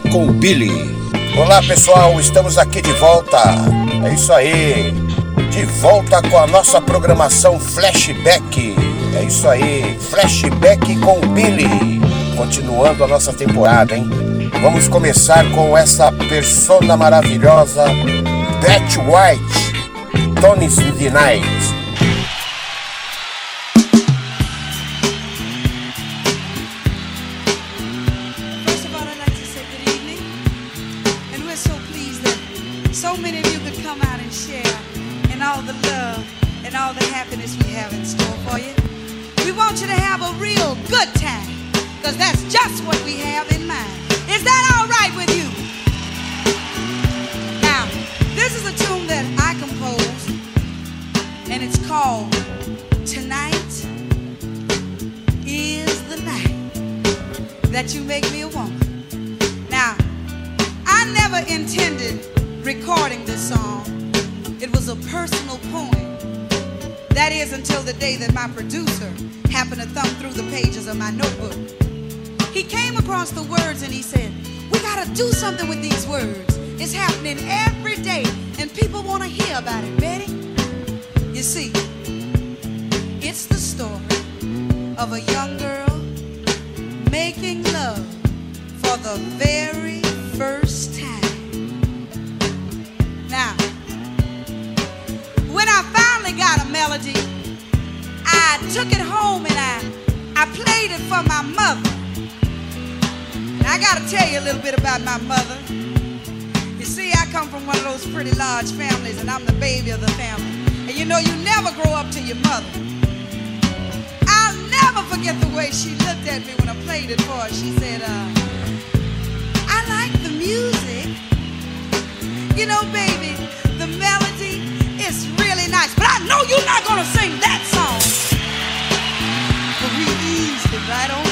com com Billy. Olá pessoal, estamos aqui de volta. É isso aí. De volta com a nossa programação Flashback. É isso aí. Flashback com Billy. Continuando a nossa temporada, hein? Vamos começar com essa persona maravilhosa, Beth White, Tony the I gotta tell you a little bit about my mother. You see, I come from one of those pretty large families, and I'm the baby of the family. And you know, you never grow up to your mother. I'll never forget the way she looked at me when I played it for her. She said, uh, I like the music. You know, baby, the melody is really nice, but I know you're not gonna sing that song. But we ease it right on.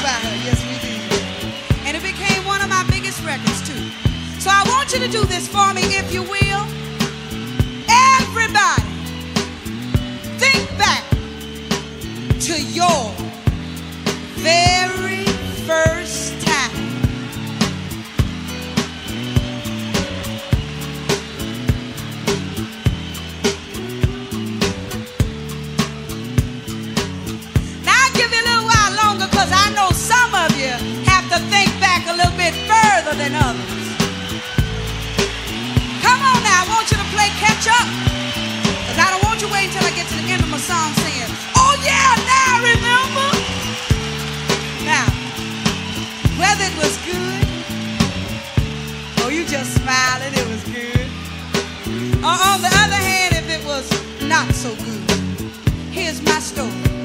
So I want you to do this for me, if you will. Everybody, think back to your very first time. Now I'll give you a little while longer because I know some of you have to think back a little bit further than others. play catch up. Cause I don't want you waiting until I get to the end of my song saying, oh yeah, now I remember. Now, whether it was good or you just smiling, it was good. Or on the other hand, if it was not so good, here's my story.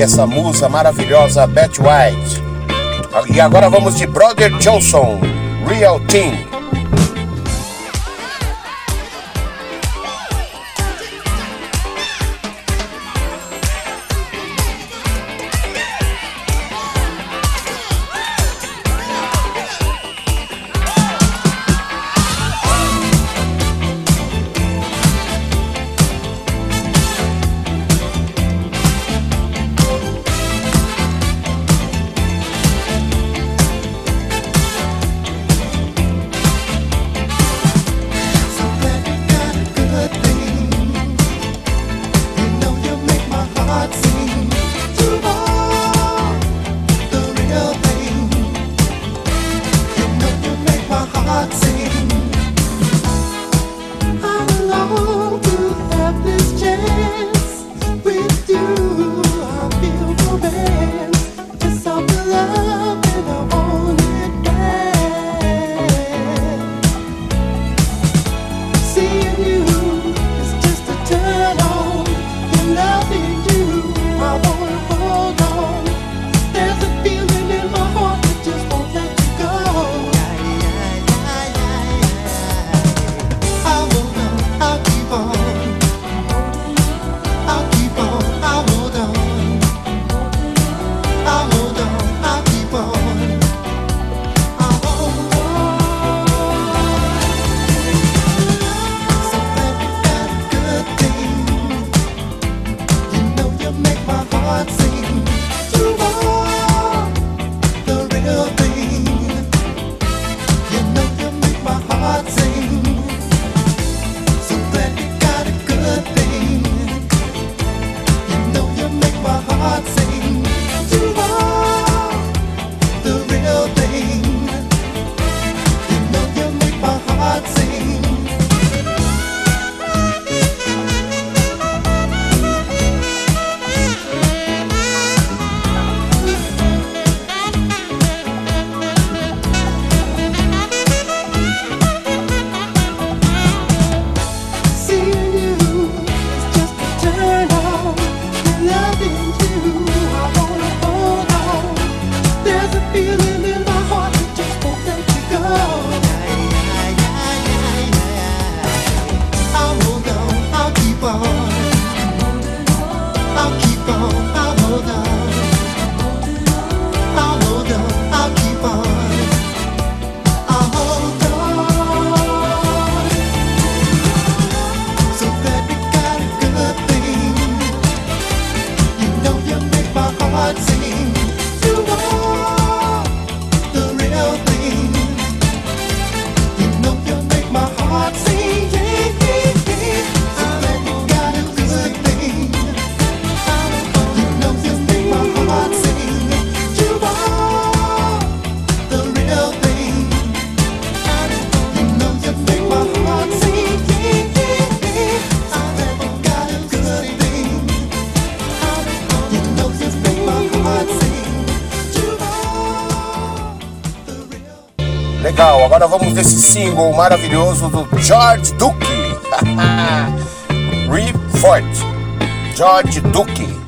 Essa musa maravilhosa Beth White. E agora vamos de Brother Johnson, Real Team. Agora vamos desse single maravilhoso do George Duke. Report. George Duke.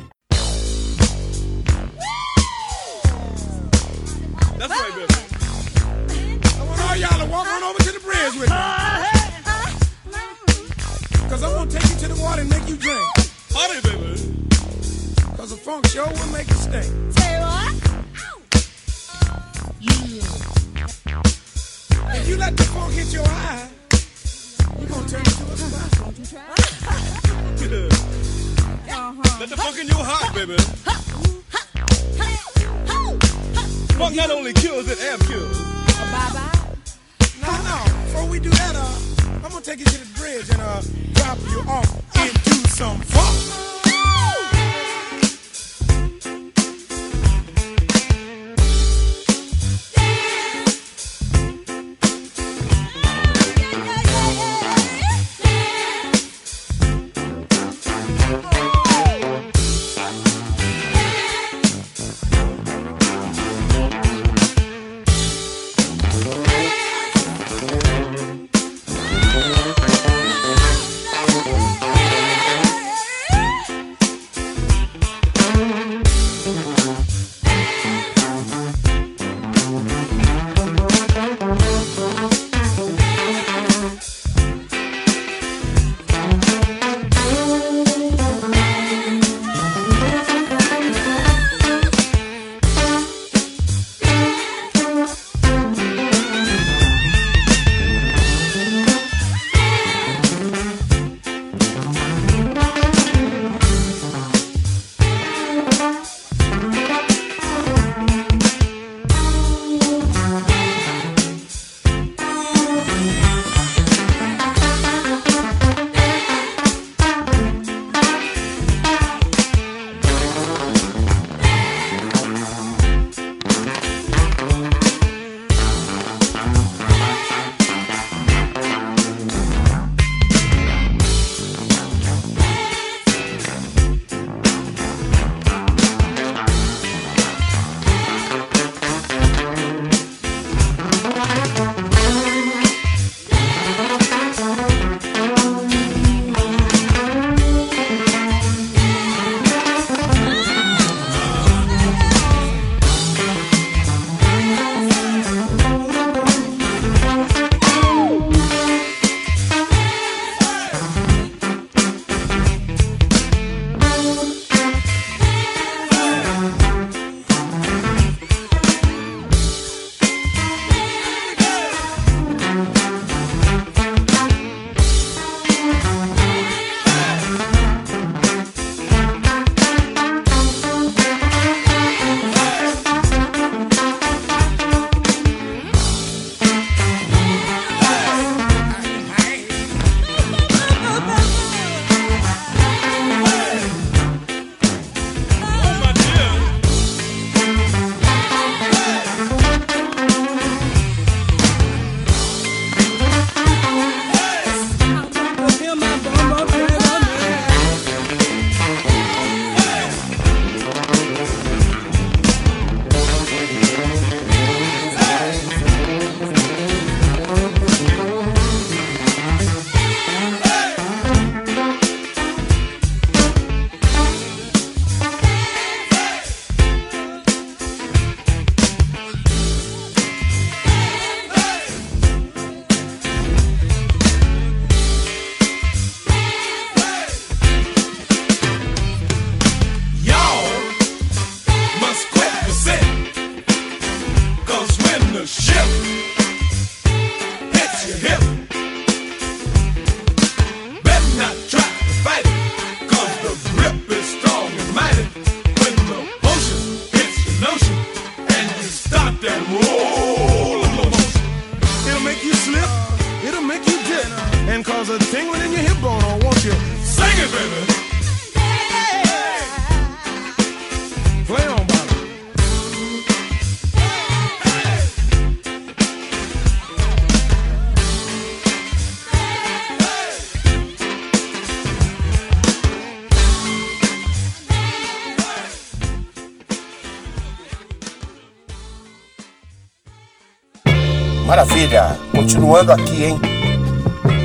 Continuando aqui, hein?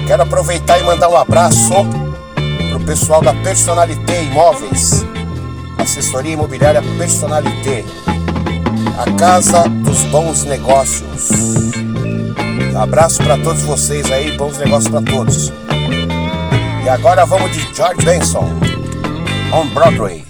Quero aproveitar e mandar um abraço pro pessoal da Personalité Imóveis, assessoria imobiliária Personalité, a casa dos bons negócios. Abraço para todos vocês aí, bons negócios para todos. E agora vamos de George Benson, on Broadway.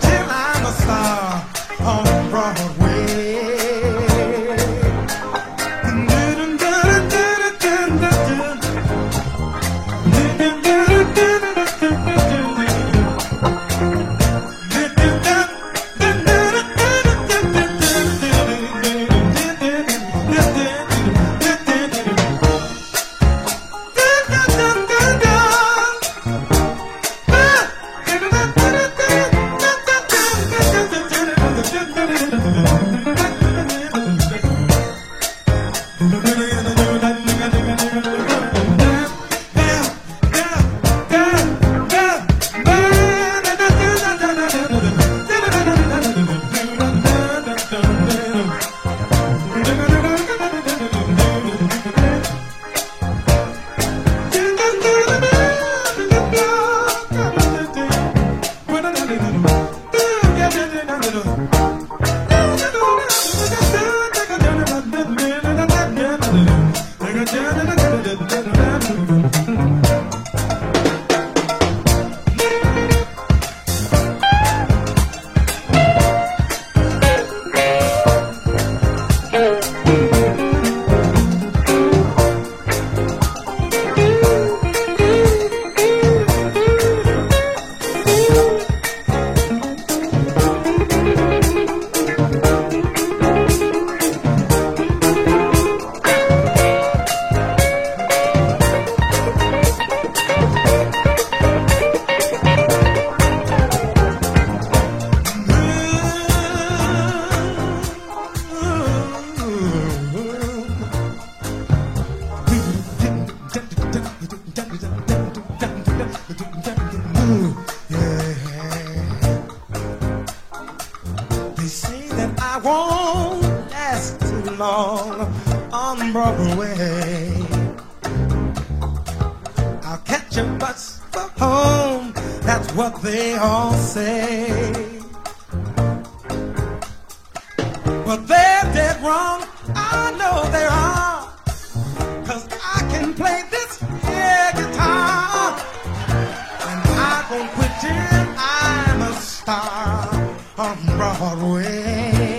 Till I'm a star. I'll catch a bus for home, That's what they all say. But they're dead wrong. I know they are. Cause I can play this here guitar. And I won't quit till I'm a star on Broadway.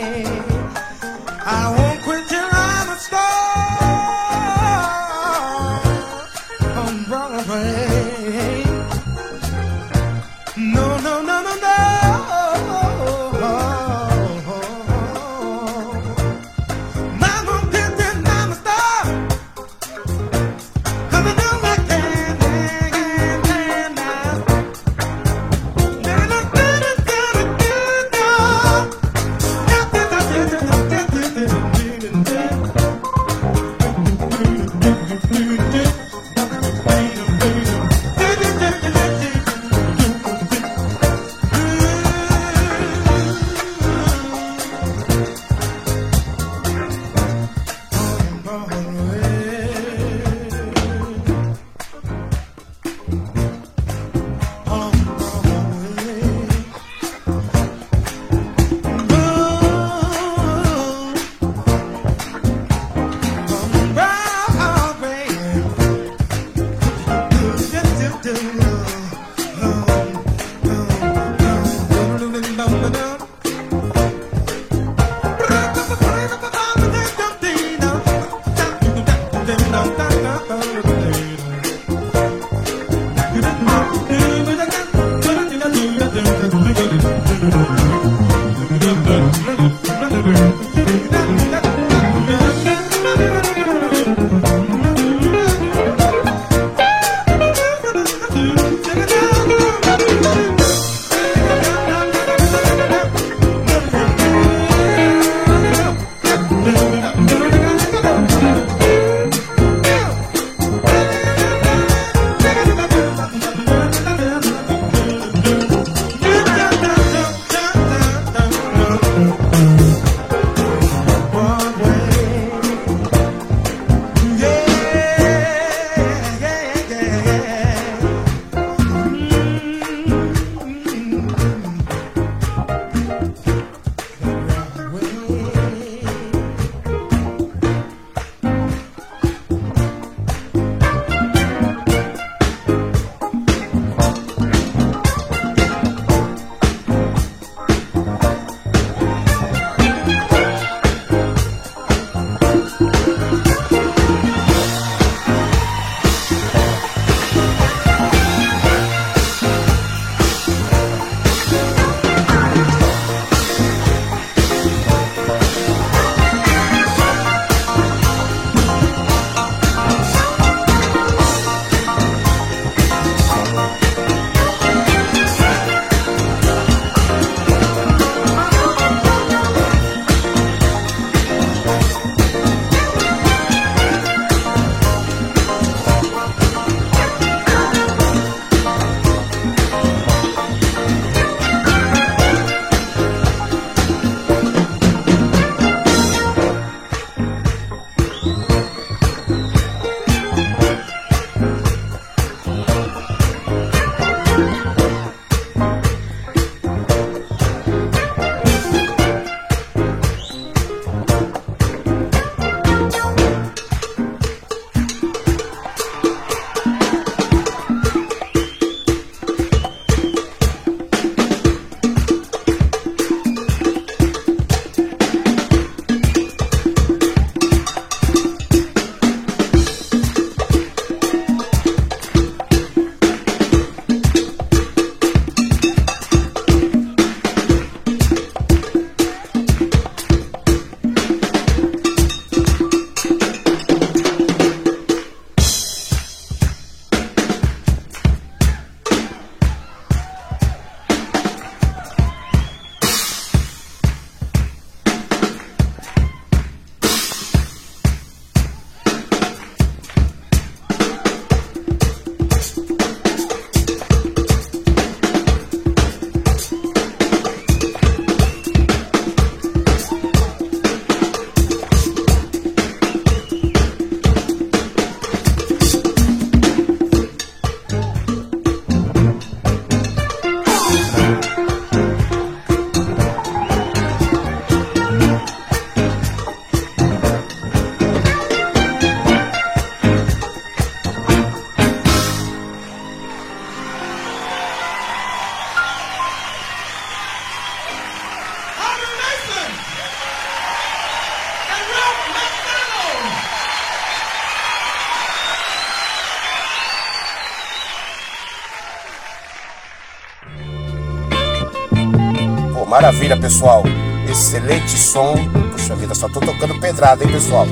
Maravilha, pessoal. Excelente som. Puxa vida, só tô tocando pedrada, hein, pessoal?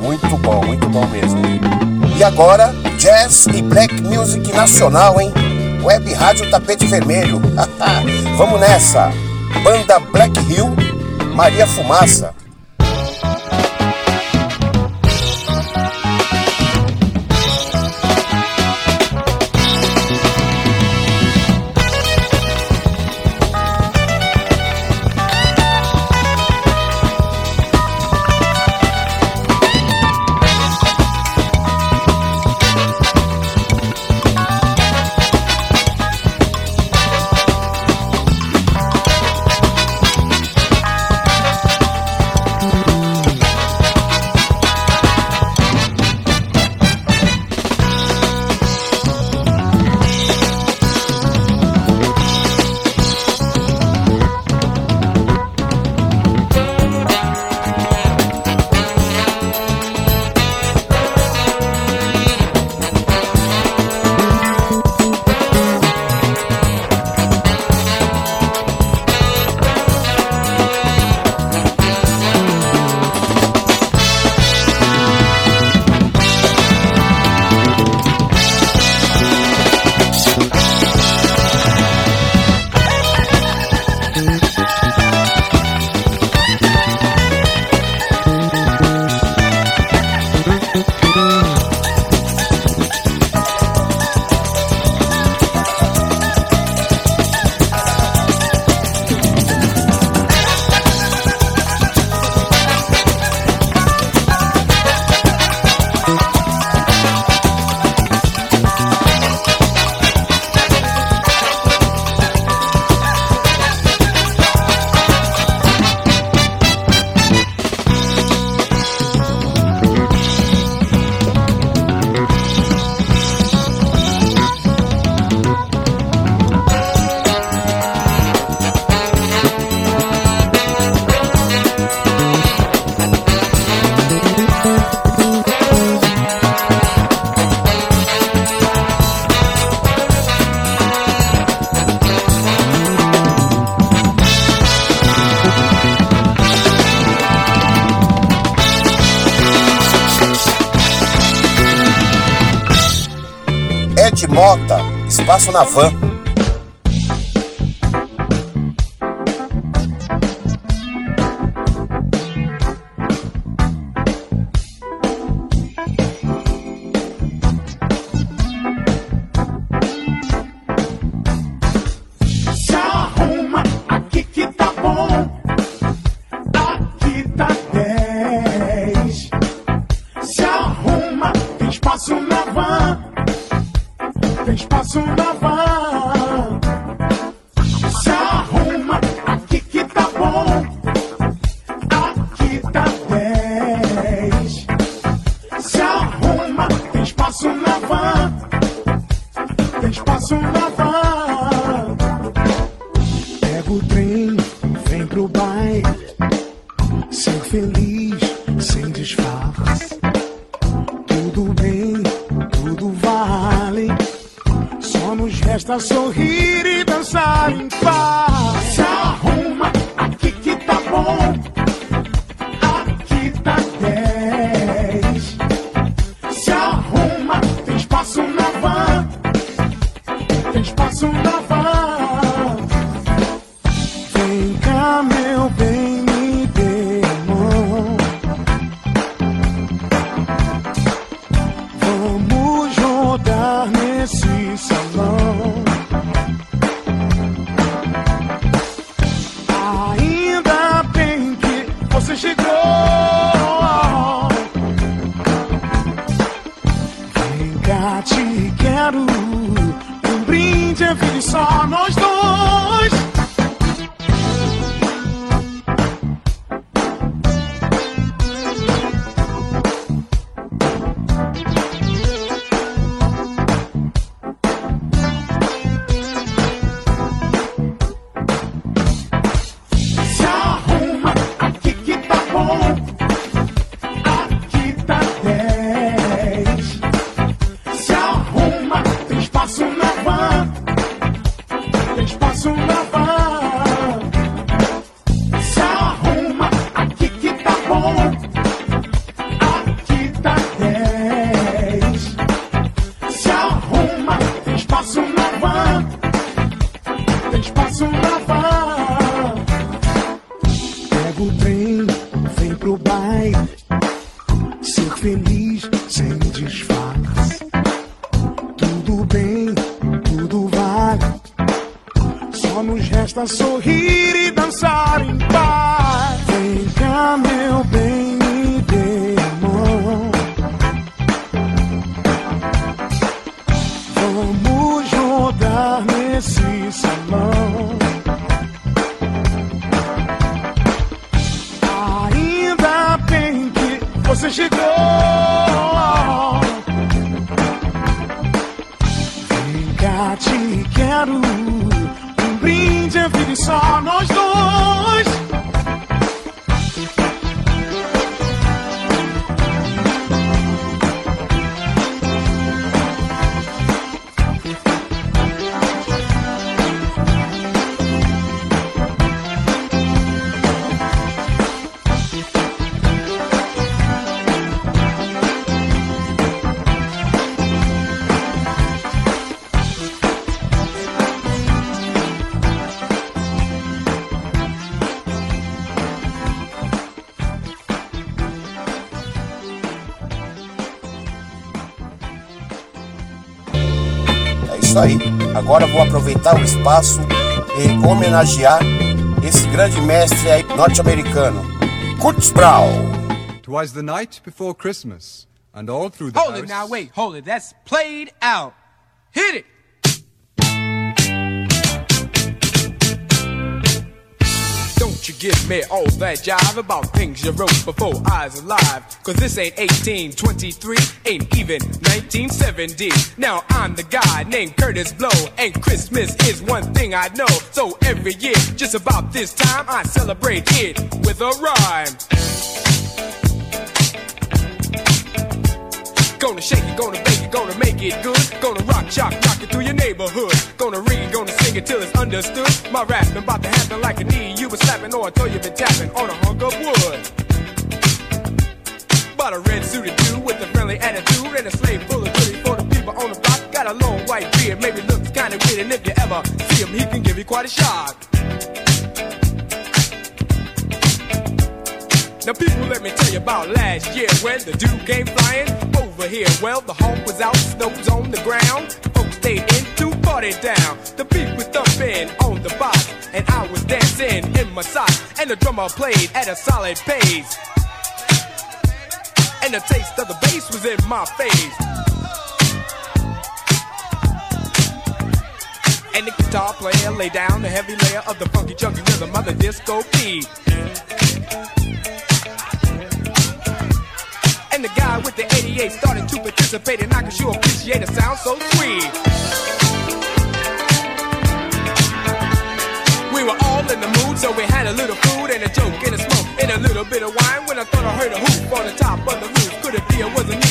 Muito bom, muito bom mesmo. E agora, jazz e black music nacional, hein? Web Rádio Tapete Vermelho. Vamos nessa. Banda Black Hill, Maria Fumaça. Mota, Espaço na Van. Isso aí. Agora vou aproveitar o espaço e homenagear esse grande mestre aí norte-americano, Kurt Brown. Twas the night before Christmas, and all through the Hold house. it now, wait, hold it. That's played out. Hit it. You give me all that jive about things you wrote before I was alive. Cause this ain't 1823, ain't even 1970. Now I'm the guy named Kurtis Blow, and Christmas is one thing I know. So every year, just about this time, I celebrate it with a rhyme. Gonna shake it, gonna bake it, gonna make it good. Gonna rock, shock, rock it through your neighborhood. Gonna read, gonna sing it till it's understood. My rapping about to happen like a knee you been slapping or a toe you been tapping on a hunk of wood. Bought a red suited dude with a friendly attitude and a slave full of goodies for the people on the block. Got a long white beard, maybe looks kinda weird, and if you ever see him, he can give you quite a shock. Now people, let me tell you about last year when the dude came flying over here. Well, the home was out, snow on the ground. Folks stayed in to party down. The beat was thumping on the box, and I was dancing in my socks. And the drummer played at a solid pace. And the taste of the bass was in my face. And the guitar player laid down the heavy layer of the funky chunky rhythm of the disco beat. And the guy with the 88 started to participate, and I could sure appreciate a sound so sweet. We were all in the mood, so we had a little food and a joke and a smoke and a little bit of wine. When I thought I heard a hoop on the top of the roof, could it be it wasn't me?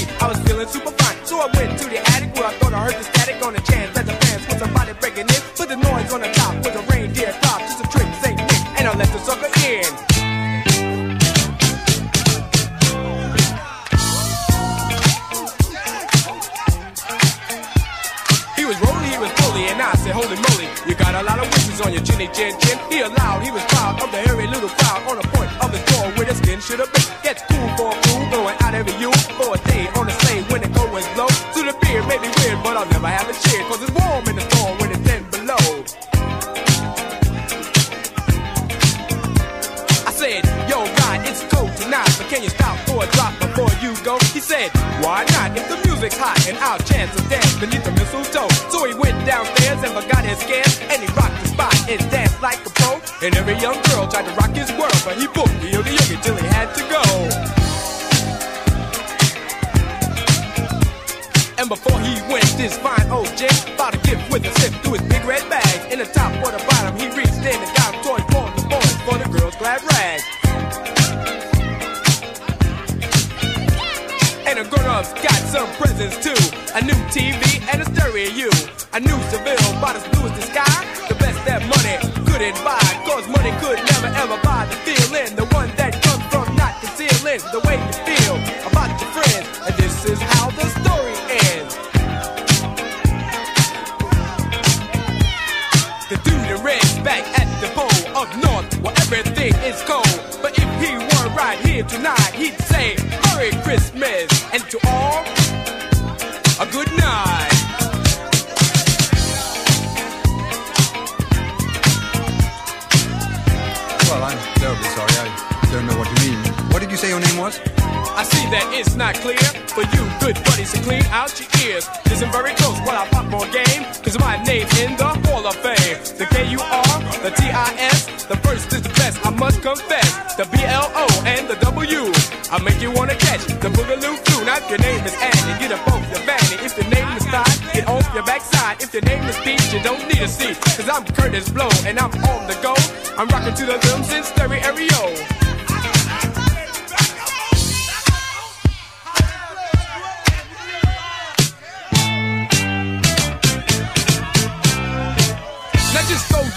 Buddies to clean out your ears. Listen very close while I pop more game, cause my name's in the Hall of Fame. The K-U-R, the T-I-S, the first is the best, I must confess. The B-L-O and the W, I make you wanna catch the Boogaloo flu. Now if your name is Annie, get up off your vanity. If your name is Todd, get off your backside. If your name is Pete, you don't need a seat, cause I'm Kurtis Blow and I'm on the go. I'm rocking to the rhythms in stereo.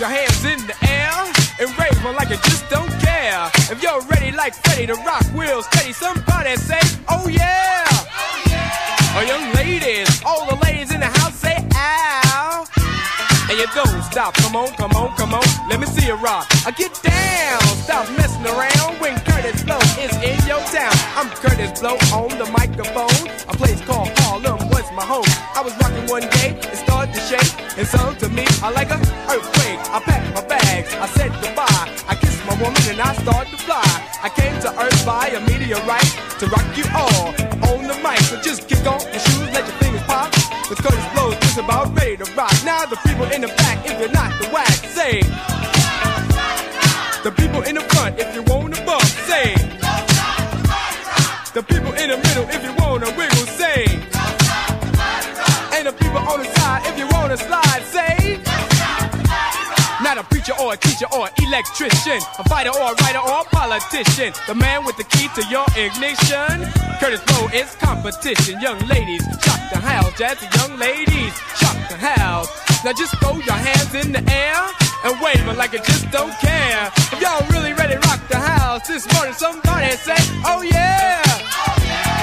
Your hands in the air and rave on like you just don't care. If you're ready like Freddie to rock wheels steady, somebody say, oh yeah. Oh, young ladies, all the ladies in the house say, ow. And you don't stop, come on, come on, come on, let me see you rock. I get down, stop messing around when Kurtis Blow is in your town. I'm Kurtis Blow on the microphone. A place called Harlem was my home. I was rocking one day, it started to shake, and so to me, I like a earthquake. I packed my bags, I said goodbye. I kissed my woman and I started to fly. I came to Earth by a meteorite to rock you all on the mic. So just kick on your shoes, let your fingers pop. Cause Kurtis Blow is about ready to rock. Now the people in the back, if you're not the whack, say. The people in the front, if you or a teacher or an electrician, a fighter or a writer or a politician. The man with the key to your ignition. Kurtis Blow is competition. Young ladies, shock the house. Jazzy young ladies, shock the house. Now just throw your hands in the air and wave wave 'em like you just don't care. If y'all really ready to rock the house this morning, somebody say, oh yeah. Somebody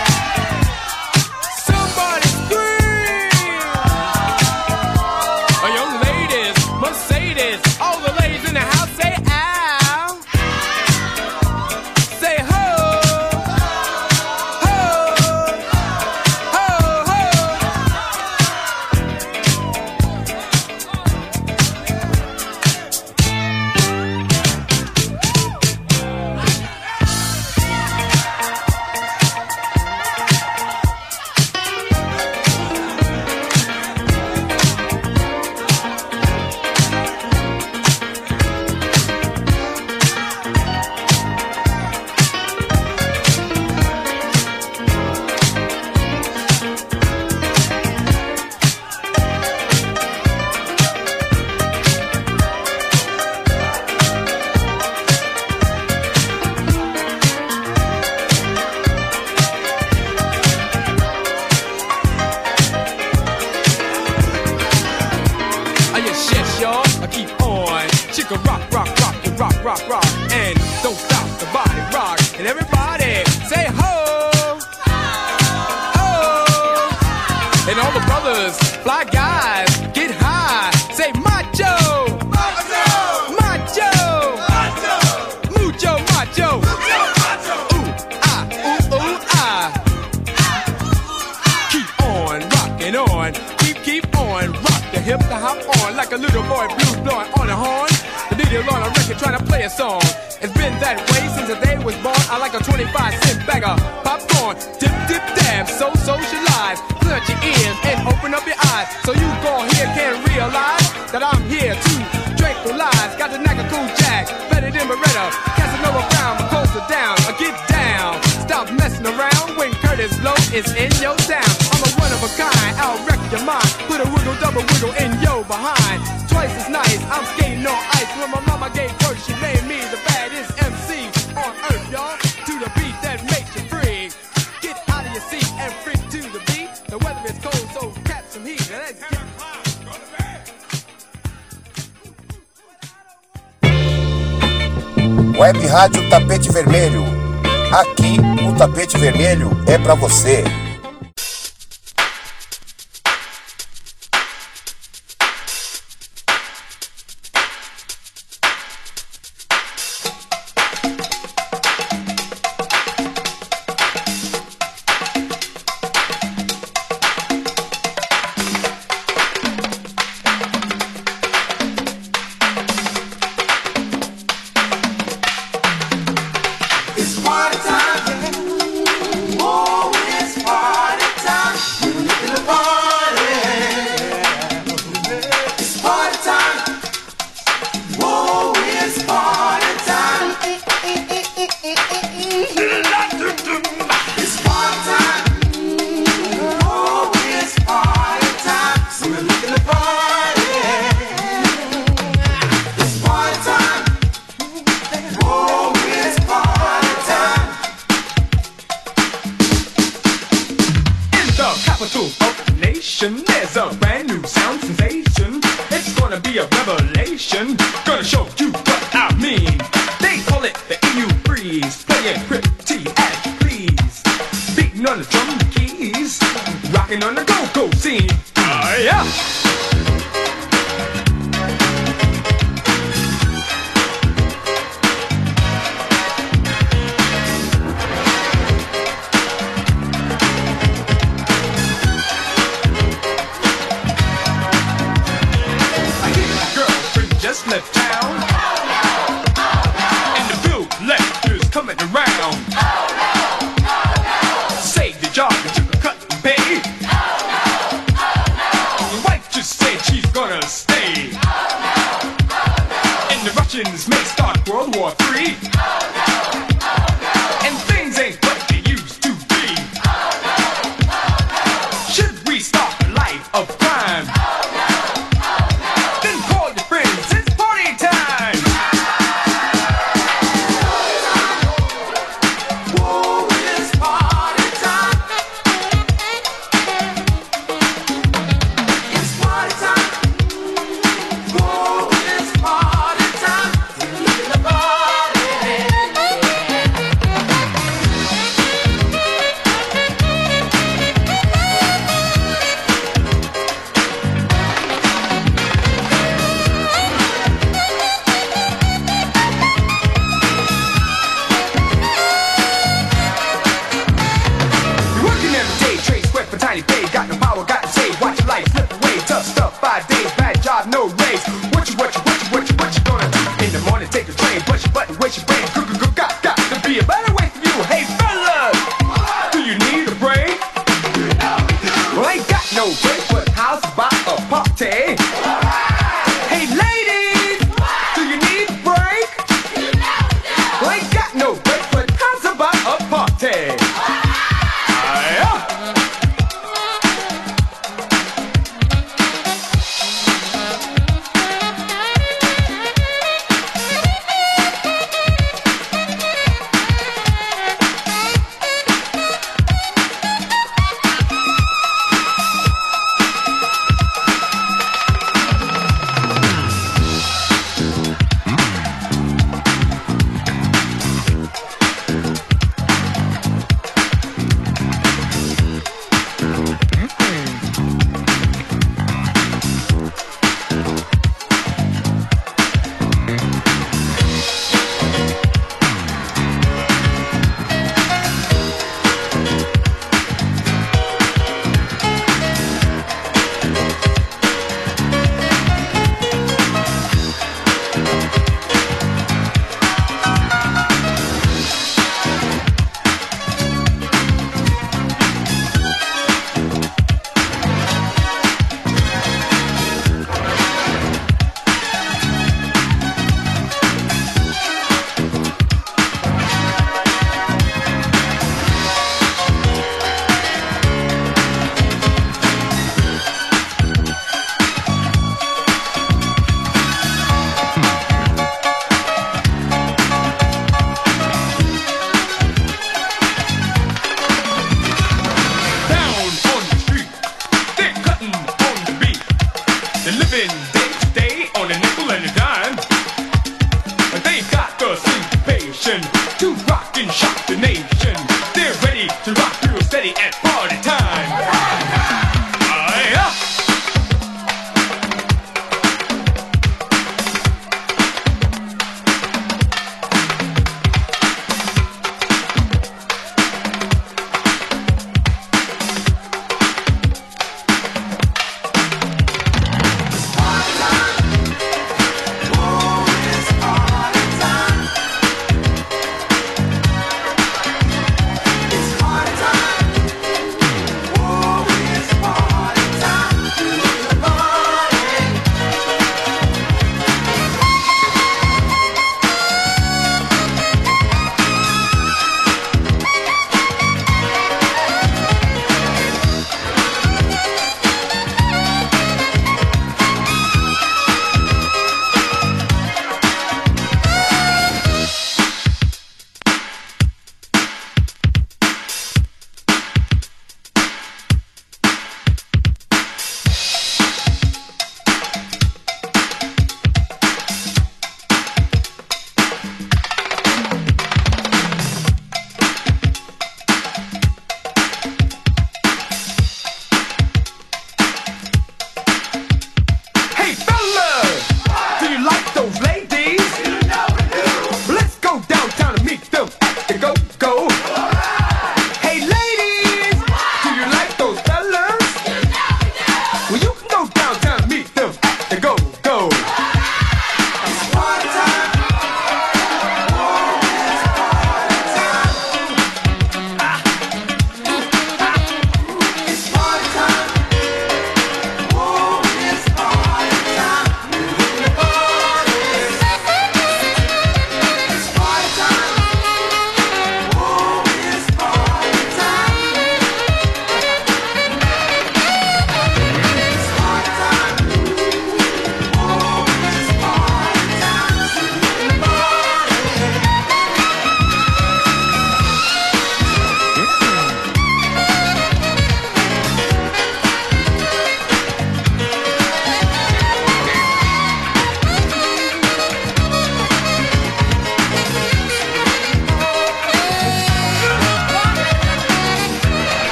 I'm skating on ice. When my mama gave birth, she made me the baddest MC on earth, y'all. To the beat that makes you free. Get out of your seat and freak to the beat. The weather is cold, so catch some heat. Now let's get Web Rádio Tapete Vermelho. Aqui o tapete vermelho é pra você.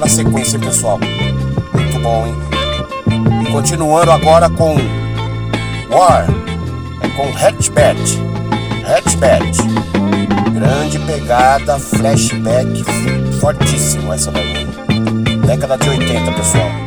Bela sequência, pessoal? Muito bom, hein? E continuando agora com War, é com Hatchback. Hatchback. Grande pegada, flashback fortíssimo essa daí. Década de 80, pessoal.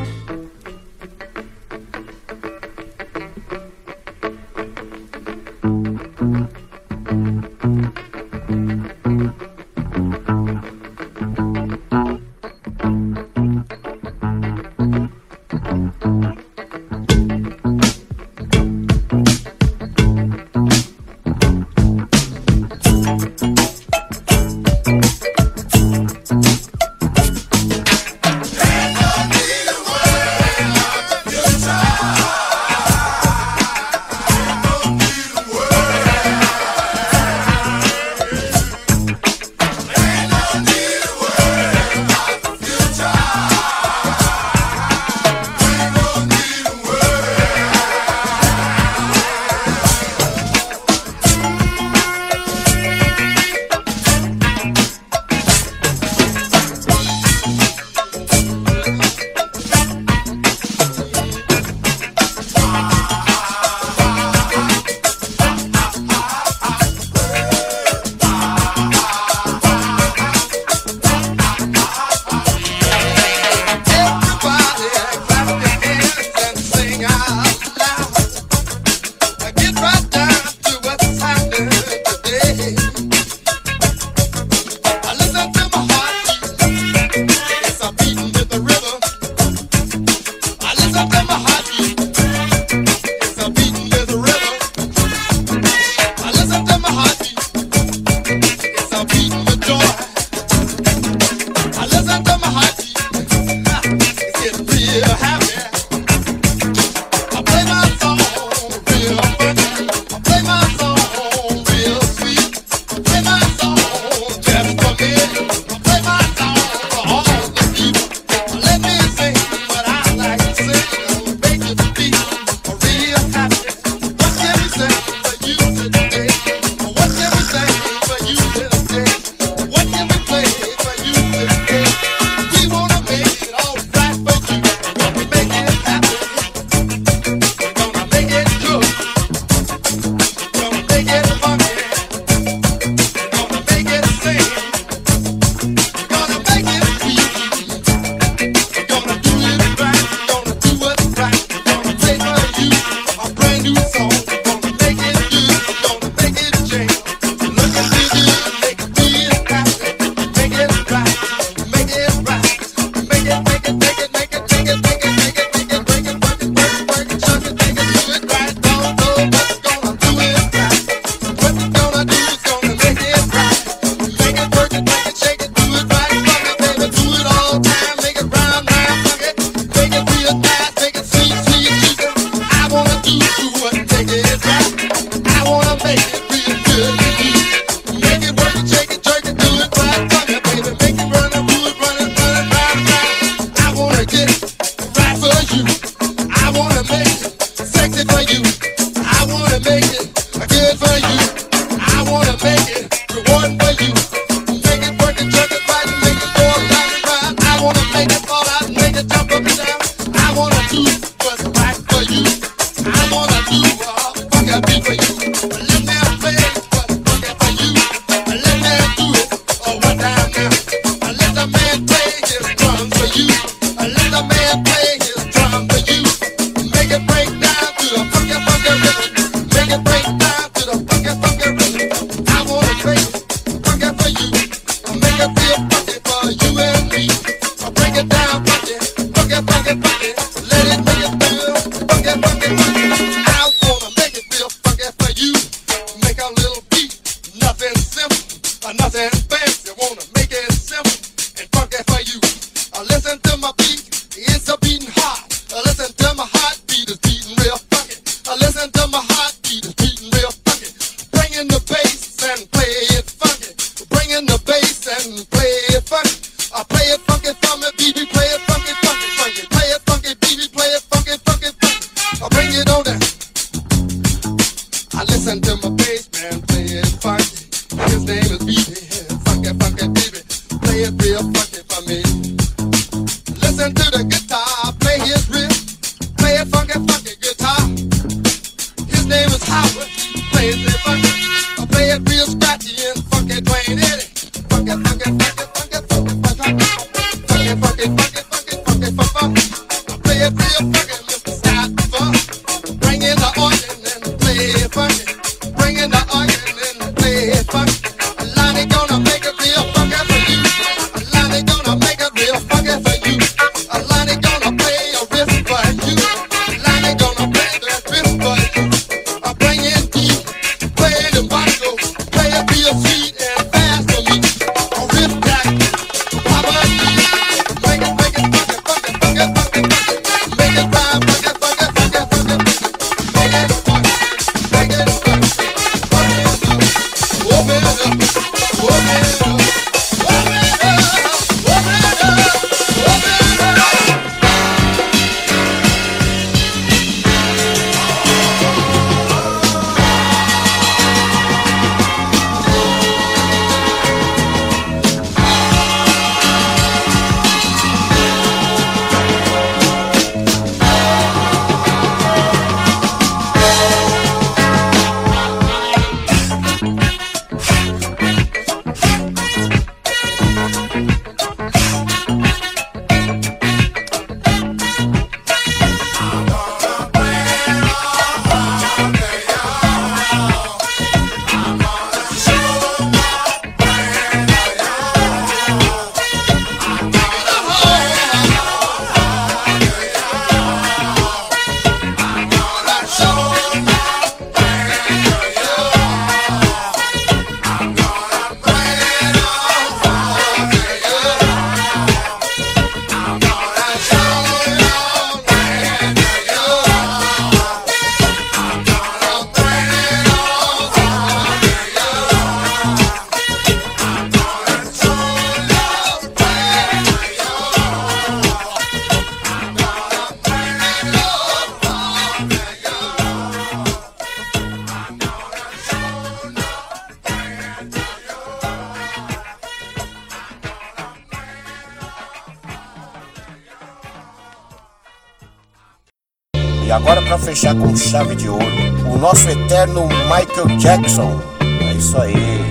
Chave de ouro, o nosso eterno Michael Jackson. É isso aí.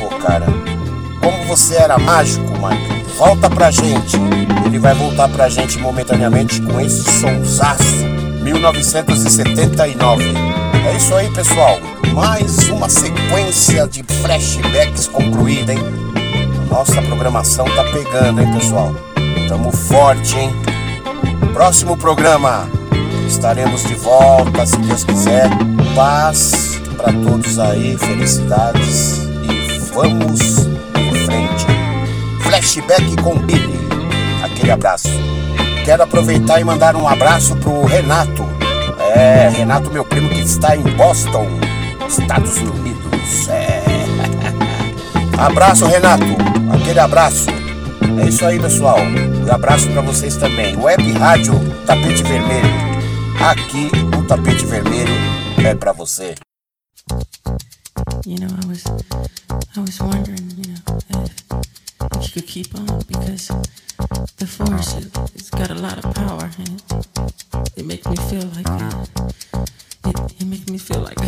Pô, cara, como você era mágico, Michael. Volta pra gente. Ele vai voltar pra gente momentaneamente com esse sonsaço 1979. É isso aí, pessoal. Mais uma sequência de flashbacks concluída, hein? Nossa programação tá pegando, hein, pessoal? Tamo forte, hein? Próximo programa estaremos de volta, se Deus quiser. Paz para todos aí, felicidades e vamos em frente. Flashback com Billy. Aquele abraço. Quero aproveitar e mandar um abraço pro Renato. É, Renato, meu primo que está em Boston, Estados Unidos. É. Abraço, Renato. Aquele abraço. É isso aí, pessoal. Um abraço para vocês também. Web Rádio Tapete Vermelho. Aqui o tapete vermelho é para você. You know, I was, I was wondering, you know, if, if you could keep on because the force it, got a lot of power and it, it makes me feel like it, it makes me feel like.